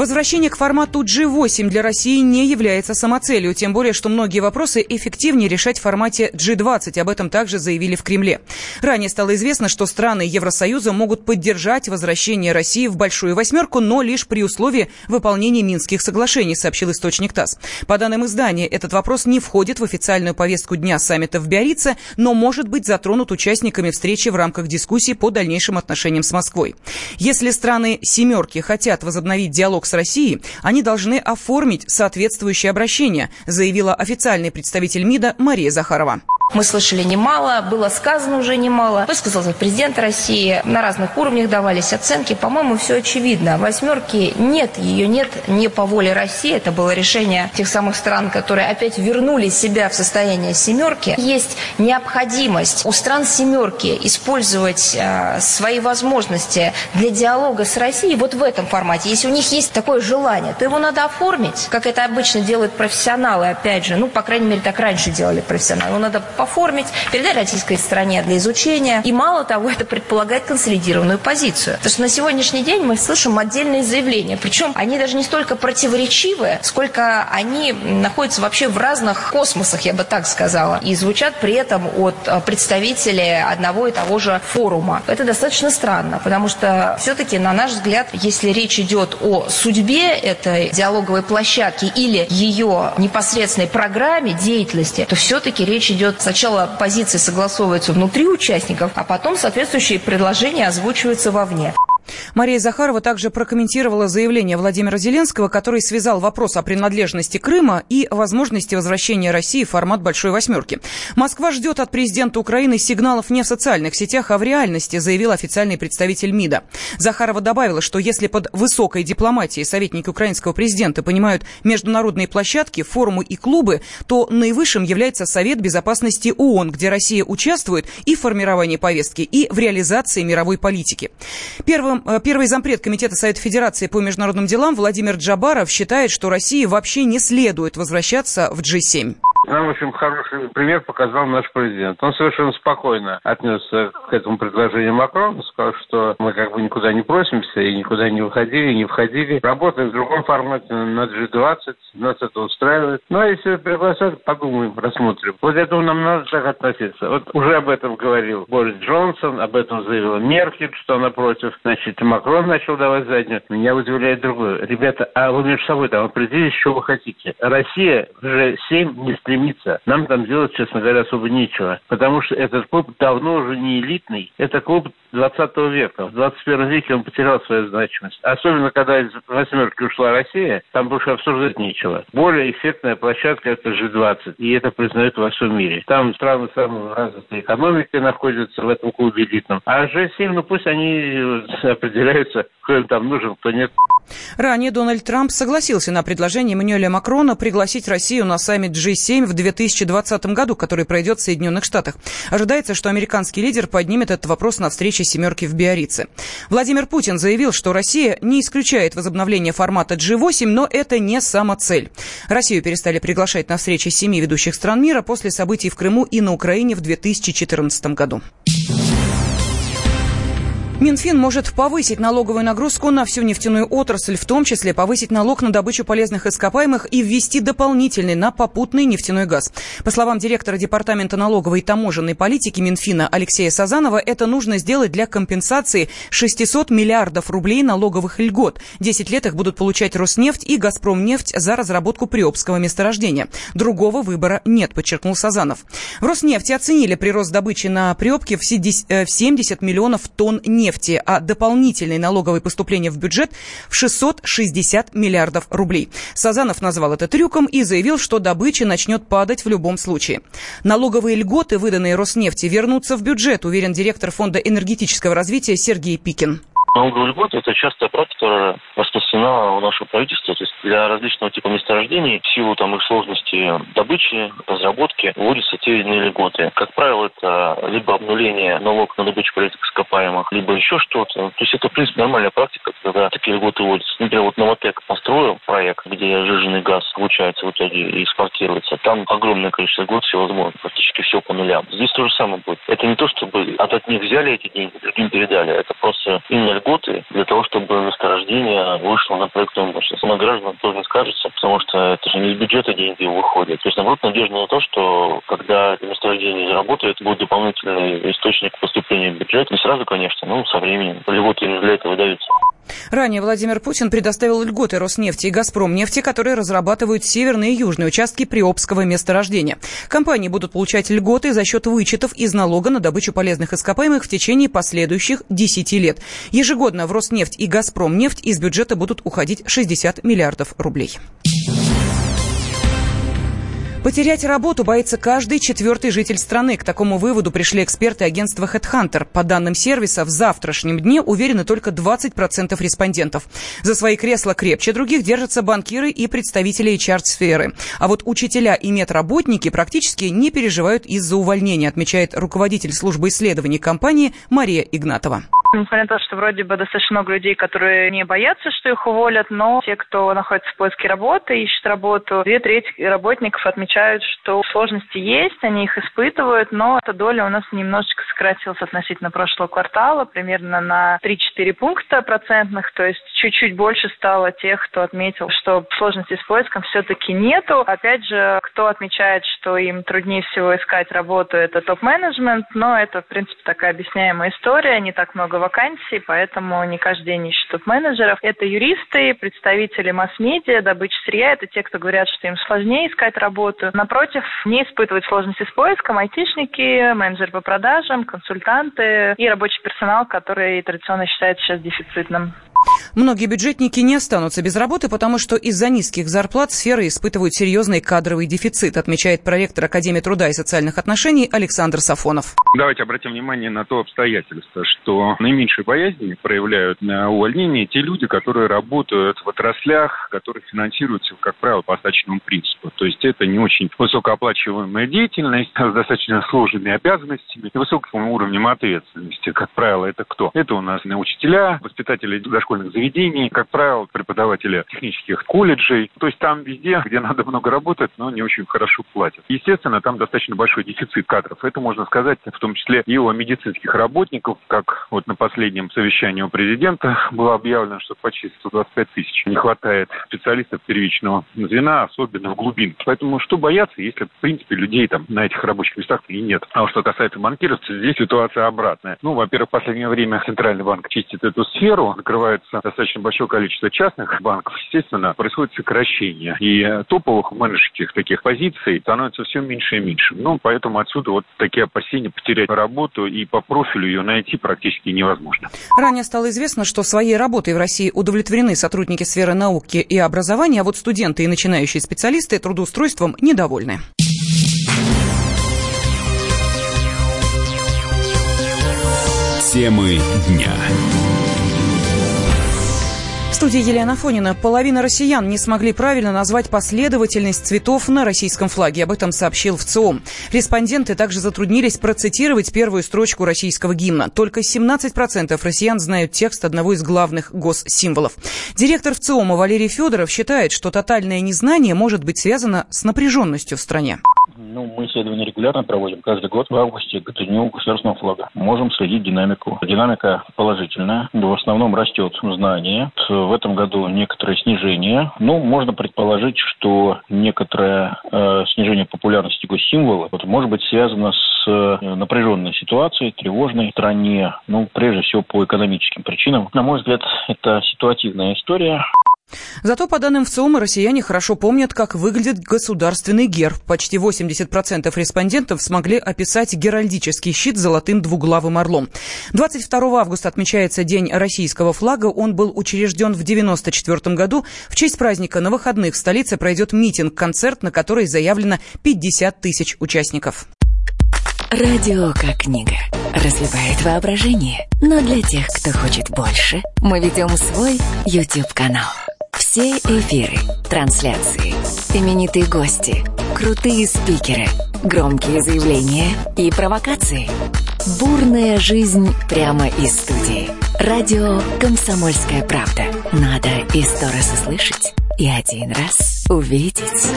Возвращение к формату G8 для России не является самоцелью, тем более, что многие вопросы эффективнее решать в формате G20. Об этом также заявили в Кремле. Ранее стало известно, что страны Евросоюза могут поддержать возвращение России в Большую Восьмерку, но лишь при условии выполнения Минских соглашений, сообщил источник ТАСС. По данным издания, этот вопрос не входит в официальную повестку дня саммита в Биорице, но может быть затронут участниками встречи в рамках дискуссий по дальнейшим отношениям с Москвой. Если страны «семерки» хотят возобновить диалог с Россией, они должны оформить соответствующее обращение, заявила официальный представитель МИДа Мария Захарова. Мы слышали немало, было сказано уже немало. Высказал президент России, на разных уровнях давались оценки. По-моему, все очевидно. Восьмерки нет, ее нет не по воле России. Это было решение тех самых стран, которые опять вернули себя в состояние семерки. Есть необходимость у стран семерки использовать э, свои возможности для диалога с Россией вот в этом формате. Если у них есть такое желание, то его надо оформить, как это обычно делают профессионалы, опять же. Ну, по крайней мере, так раньше делали профессионалы. Его надо оформить, передать российской стране для изучения. И мало того, это предполагает консолидированную позицию. Потому что на сегодняшний день мы слышим отдельные заявления. Причем они даже не столько противоречивые, сколько они находятся вообще в разных космосах, я бы так сказала. И звучат при этом от э, представителей одного и того же форума. Это достаточно странно, потому что все-таки, на наш взгляд, если речь идет о судьбе этой диалоговой площадки или ее непосредственной программе деятельности, то все-таки речь идет Сначала позиции согласовываются внутри участников, а потом соответствующие предложения озвучиваются вовне. Мария Захарова также прокомментировала заявление Владимира Зеленского, который связал вопрос о принадлежности Крыма и возможности возвращения России в формат «Большой восьмерки». Москва ждет от президента Украины сигналов не в социальных сетях, а в реальности, заявил официальный представитель МИДа. Захарова добавила, что если под высокой дипломатией советники украинского президента понимают международные площадки, форумы и клубы, то наивысшим является Совет безопасности ООН, где Россия участвует и в формировании повестки, и в реализации мировой политики. Первым Э, первый зампред Комитета Совета Федерации по международным делам Владимир Джабаров считает, что России вообще не следует возвращаться в G7. Нам, в общем, хороший пример показал наш президент. Он совершенно спокойно отнесся к этому предложению Макрона, сказал, что мы как бы никуда не просимся и никуда не выходили, не входили. Работаем в другом формате на G20, нас это устраивает. Ну, а если приглашают, подумаем, рассмотрим. Вот этому нам надо так относиться. Вот уже об этом говорил Борис Джонсон, об этом заявила Меркель, что она против. Значит, Макрон начал давать заднюю. Меня удивляет другое. Ребята, а вы между собой там определились, что вы хотите? Россия уже 7 не стремится. Нам там делать, честно говоря, особо нечего. Потому что этот клуб давно уже не элитный. Это клуб 20 века. В 21 веке он потерял свою значимость. Особенно, когда из восьмерки ушла Россия, там больше обсуждать нечего. Более эффектная площадка – это G20. И это признают во всем мире. Там страны самой развитой экономикой находятся в этом клубе элитном. А G7, ну пусть они определяются, кто им там нужен, кто нет. Ранее Дональд Трамп согласился на предложение Эммануэля Макрона пригласить Россию на саммит G7 в 2020 году, который пройдет в Соединенных Штатах. Ожидается, что американский лидер поднимет этот вопрос на встрече «семерки» в Биорице. Владимир Путин заявил, что Россия не исключает возобновление формата G8, но это не самоцель. Россию перестали приглашать на встречи семи ведущих стран мира после событий в Крыму и на Украине в 2014 году. Минфин может повысить налоговую нагрузку на всю нефтяную отрасль, в том числе повысить налог на добычу полезных ископаемых и ввести дополнительный на попутный нефтяной газ. По словам директора Департамента налоговой и таможенной политики Минфина Алексея Сазанова, это нужно сделать для компенсации 600 миллиардов рублей налоговых льгот. 10 лет их будут получать Роснефть и Газпромнефть за разработку приобского месторождения. Другого выбора нет, подчеркнул Сазанов. В Роснефти оценили прирост добычи на приобке в 70 э, миллионов тонн нефти нефти, а дополнительные налоговые поступления в бюджет в 660 миллиардов рублей. Сазанов назвал это трюком и заявил, что добыча начнет падать в любом случае. Налоговые льготы, выданные Роснефти, вернутся в бюджет, уверен директор Фонда энергетического развития Сергей Пикин. Налоговый льгот – это частая практика, которая распространена у нашего правительства. То есть для различного типа месторождений, в силу там их сложности добычи, разработки, вводятся те или иные льготы. Как правило, это либо обнуление налога на добычу полезных ископаемых, либо еще что-то. То есть это, в принципе, нормальная практика, когда такие льготы вводятся. Например, вот Новотек построил проект, где жиженый газ получается в итоге и экспортируется. Там огромное количество льгот всевозможно, практически все по нулям. Здесь то же самое будет. Это не то, чтобы от, от них взяли эти деньги, другим передали. Это просто именно льготы для того, чтобы месторождение вышло на проектную мощность. Но гражданам тоже скажется, потому что это же не из бюджета деньги выходят. То есть, наоборот, надежда на то, что когда месторождение заработает, будет дополнительный источник поступления в бюджет. Не сразу, конечно, но со временем. Льготы для этого даются. Ранее Владимир Путин предоставил льготы Роснефти и Газпромнефти, которые разрабатывают северные и южные участки Приобского месторождения. Компании будут получать льготы за счет вычетов из налога на добычу полезных ископаемых в течение последующих 10 лет. Ежегодно в Роснефть и Газпромнефть из бюджета будут уходить 60 миллиардов рублей. Потерять работу боится каждый четвертый житель страны. К такому выводу пришли эксперты агентства HeadHunter. По данным сервиса, в завтрашнем дне уверены только 20% респондентов. За свои кресла крепче других держатся банкиры и представители HR-сферы. А вот учителя и медработники практически не переживают из-за увольнения, отмечает руководитель службы исследований компании Мария Игнатова. Несмотря на то, что вроде бы достаточно много людей, которые не боятся, что их уволят, но те, кто находится в поиске работы, ищет работу, две трети работников отмечают, что сложности есть, они их испытывают, но эта доля у нас немножечко сократилась относительно прошлого квартала, примерно на 3-4 пункта процентных, то есть чуть-чуть больше стало тех, кто отметил, что сложностей с поиском все-таки нету. Опять же, кто отмечает, что им труднее всего искать работу, это топ-менеджмент, но это, в принципе, такая объясняемая история, не так много вакансий, поэтому не каждый день ищут топ-менеджеров. Это юристы, представители масс-медиа, добыча сырья, это те, кто говорят, что им сложнее искать работу. Напротив, не испытывают сложности с поиском айтишники, менеджеры по продажам, консультанты и рабочий персонал, который традиционно считается сейчас дефицитным. Многие бюджетники не останутся без работы, потому что из-за низких зарплат сферы испытывают серьезный кадровый дефицит, отмечает проректор Академии труда и социальных отношений Александр Сафонов. Давайте обратим внимание на то обстоятельство, что наименьшие боязни проявляют на увольнении те люди, которые работают в отраслях, которые финансируются, как правило, по остаточному принципу. То есть это не очень высокооплачиваемая деятельность с достаточно сложными обязанностями и высоким уровнем ответственности. Как правило, это кто? Это у нас учителя, воспитатели дошкольных дошкольных заведений, как правило, преподаватели технических колледжей. То есть там везде, где надо много работать, но не очень хорошо платят. Естественно, там достаточно большой дефицит кадров. Это можно сказать в том числе и о медицинских работников, как вот на последнем совещании у президента было объявлено, что почти 125 тысяч не хватает специалистов первичного звена, особенно в глубин. Поэтому что бояться, если, в принципе, людей там на этих рабочих местах и нет. А что касается банкиров, здесь ситуация обратная. Ну, во-первых, в последнее время Центральный банк чистит эту сферу, открывает открывается достаточно большое количество частных банков, естественно, происходит сокращение. И топовых менеджерских таких позиций становится все меньше и меньше. Ну, поэтому отсюда вот такие опасения потерять работу и по профилю ее найти практически невозможно. Ранее стало известно, что своей работой в России удовлетворены сотрудники сферы науки и образования, а вот студенты и начинающие специалисты трудоустройством недовольны. Темы дня студии Елена Фонина. Половина россиян не смогли правильно назвать последовательность цветов на российском флаге. Об этом сообщил ВЦИОМ. Респонденты также затруднились процитировать первую строчку российского гимна. Только 17% россиян знают текст одного из главных госсимволов. Директор ВЦИОМа Валерий Федоров считает, что тотальное незнание может быть связано с напряженностью в стране. Ну, мы исследования регулярно проводим каждый год в августе к Дню государственного флага. Можем следить динамику. Динамика положительная. В основном растет знание. В этом году некоторое снижение. Ну, можно предположить, что некоторое э, снижение популярности госсимвола вот, может быть связано с э, напряженной ситуацией, тревожной стране. Ну, прежде всего по экономическим причинам. На мой взгляд, это ситуативная история. Зато, по данным ВЦИОМа, россияне хорошо помнят, как выглядит государственный герб. Почти 80% респондентов смогли описать геральдический щит с золотым двуглавым орлом. 22 августа отмечается День российского флага. Он был учрежден в 1994 году. В честь праздника на выходных в столице пройдет митинг-концерт, на который заявлено 50 тысяч участников. Радио как книга. Разливает воображение. Но для тех, кто хочет больше, мы ведем свой YouTube-канал. Все эфиры, трансляции, именитые гости, крутые спикеры, громкие заявления и провокации. Бурная жизнь прямо из студии. Радио «Комсомольская правда». Надо и сто раз услышать, и один раз увидеть.